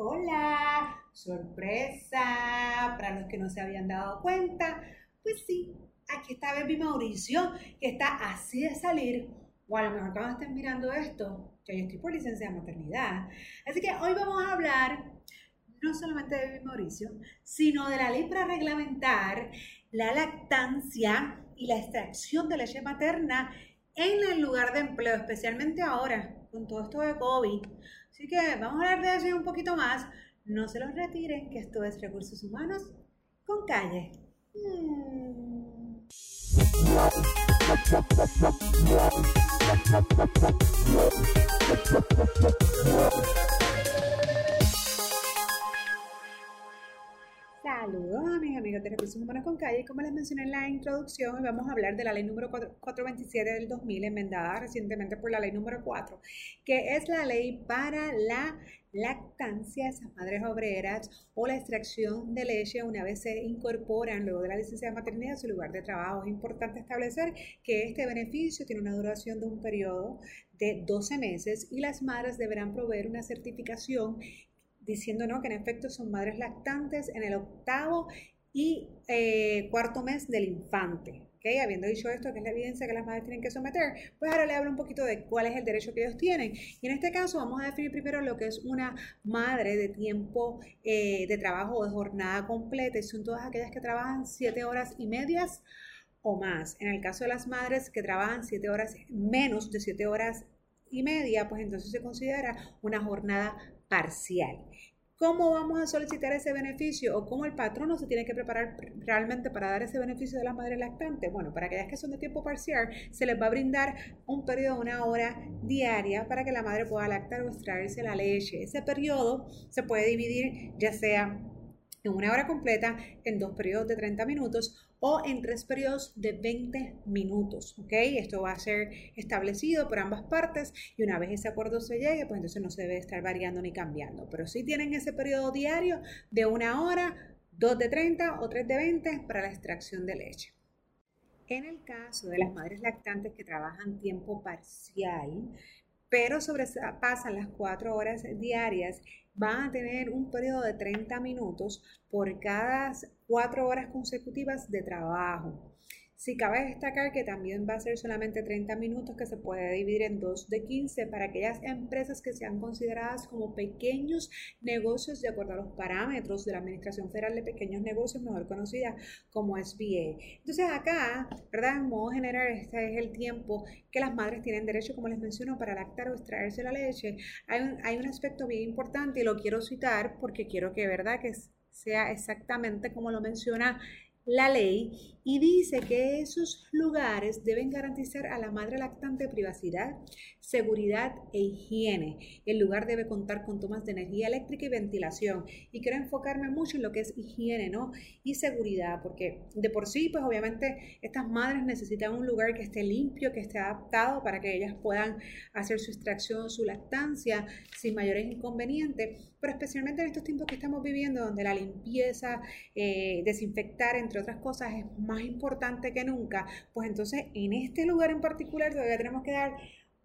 Hola, sorpresa, para los que no se habían dado cuenta, pues sí, aquí está Baby Mauricio, que está así de salir, o a lo mejor cuando estén mirando esto, que yo estoy por licencia de maternidad. Así que hoy vamos a hablar no solamente de Baby Mauricio, sino de la ley para reglamentar la lactancia y la extracción de leche materna en el lugar de empleo, especialmente ahora con todo esto de COVID. Así que vamos a hablar de eso un poquito más. No se los retiren, que esto es Recursos Humanos con calle. Mm. Saludos mis amigos de Recursos Humanos con Calle. Como les mencioné en la introducción, hoy vamos a hablar de la ley número 427 del 2000, enmendada recientemente por la ley número 4, que es la ley para la lactancia esas madres obreras o la extracción de leche una vez se incorporan luego de la licencia de maternidad a su lugar de trabajo. Es importante establecer que este beneficio tiene una duración de un periodo de 12 meses y las madres deberán proveer una certificación diciendo que en efecto son madres lactantes en el octavo y eh, cuarto mes del infante. ¿okay? Habiendo dicho esto, que es la evidencia que las madres tienen que someter, pues ahora le hablo un poquito de cuál es el derecho que ellos tienen. Y en este caso vamos a definir primero lo que es una madre de tiempo eh, de trabajo o de jornada completa, y son todas aquellas que trabajan siete horas y medias o más. En el caso de las madres que trabajan siete horas, menos de siete horas y media, pues entonces se considera una jornada parcial. ¿Cómo vamos a solicitar ese beneficio o cómo el patrono se tiene que preparar realmente para dar ese beneficio de las madres lactantes? Bueno, para aquellas que son de tiempo parcial, se les va a brindar un periodo de una hora diaria para que la madre pueda lactar o extraerse la leche. Ese periodo se puede dividir ya sea en una hora completa, en dos periodos de 30 minutos o en tres periodos de 20 minutos, ¿ok? Esto va a ser establecido por ambas partes y una vez ese acuerdo se llegue, pues entonces no se debe estar variando ni cambiando, pero sí tienen ese periodo diario de una hora, dos de 30 o tres de 20 para la extracción de leche. En el caso de las madres lactantes que trabajan tiempo parcial, pero sobrepasan las cuatro horas diarias, van a tener un periodo de 30 minutos por cada cuatro horas consecutivas de trabajo. Si cabe destacar que también va a ser solamente 30 minutos que se puede dividir en dos de 15 para aquellas empresas que sean consideradas como pequeños negocios de acuerdo a los parámetros de la Administración Federal de Pequeños Negocios, mejor conocida como SBA. Entonces acá, ¿verdad? En modo general, este es el tiempo que las madres tienen derecho, como les menciono, para lactar o extraerse la leche. Hay un, hay un aspecto bien importante y lo quiero citar porque quiero que, ¿verdad? Que sea exactamente como lo menciona la ley y dice que esos lugares deben garantizar a la madre lactante privacidad, seguridad e higiene. El lugar debe contar con tomas de energía eléctrica y ventilación. Y quiero enfocarme mucho en lo que es higiene, ¿no? Y seguridad, porque de por sí, pues obviamente estas madres necesitan un lugar que esté limpio, que esté adaptado para que ellas puedan hacer su extracción, su lactancia sin mayores inconvenientes, pero especialmente en estos tiempos que estamos viviendo, donde la limpieza, eh, desinfectar, entre otras cosas es más importante que nunca, pues entonces en este lugar en particular todavía tenemos que dar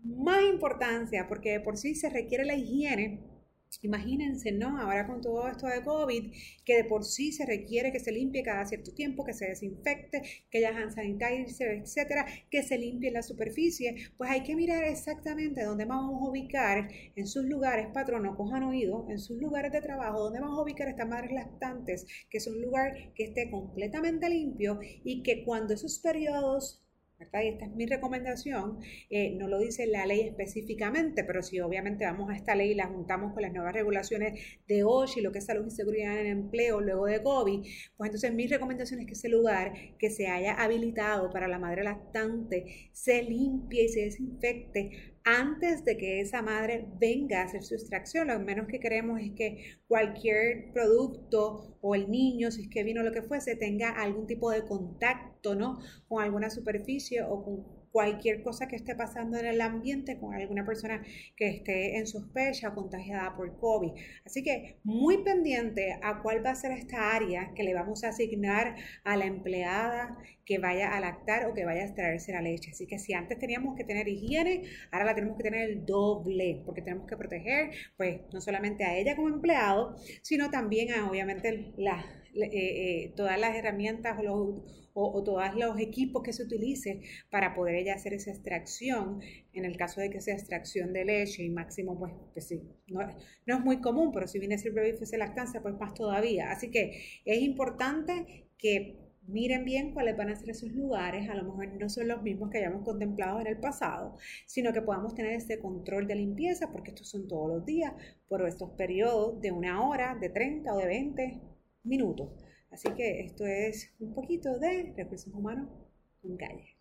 más importancia porque de por sí se requiere la higiene Imagínense, ¿no? Ahora con todo esto de COVID, que de por sí se requiere que se limpie cada cierto tiempo, que se desinfecte, que haya hand sanitizer, etcétera, que se limpie la superficie, pues hay que mirar exactamente dónde vamos a ubicar en sus lugares, patrono, cojan oído, en sus lugares de trabajo, dónde vamos a ubicar estas madres lactantes, que es un lugar que esté completamente limpio y que cuando esos periodos y esta es mi recomendación, eh, no lo dice la ley específicamente, pero si obviamente vamos a esta ley y la juntamos con las nuevas regulaciones de OSHI, lo que es salud y seguridad en el empleo luego de COVID, pues entonces mi recomendación es que ese lugar que se haya habilitado para la madre lactante se limpie y se desinfecte antes de que esa madre venga a hacer su extracción. Lo menos que queremos es que cualquier producto o el niño, si es que vino lo que fuese, tenga algún tipo de contacto, ¿no? Con alguna superficie o con cualquier cosa que esté pasando en el ambiente con alguna persona que esté en sospecha o contagiada por COVID. Así que muy pendiente a cuál va a ser esta área que le vamos a asignar a la empleada que vaya a lactar o que vaya a extraerse la leche. Así que si antes teníamos que tener higiene, ahora la tenemos que tener el doble, porque tenemos que proteger, pues, no solamente a ella como empleado, sino también a, obviamente, la, eh, eh, todas las herramientas o, todos los equipos que se utilice para poder ella hacer esa extracción, en el caso de que sea extracción de leche y máximo, pues, pues sí, no, no, es muy común, pero si viene a ser bebé y lactancia, pues más todavía. Así que es importante que miren bien cuáles van a ser esos lugares, a lo mejor no son los mismos que hayamos contemplado en el pasado, sino que podamos tener ese control de limpieza, porque estos son todos los días, por estos periodos de una hora, de 30 o de 20 minutos. Así que esto es un poquito de recursos humanos con calle.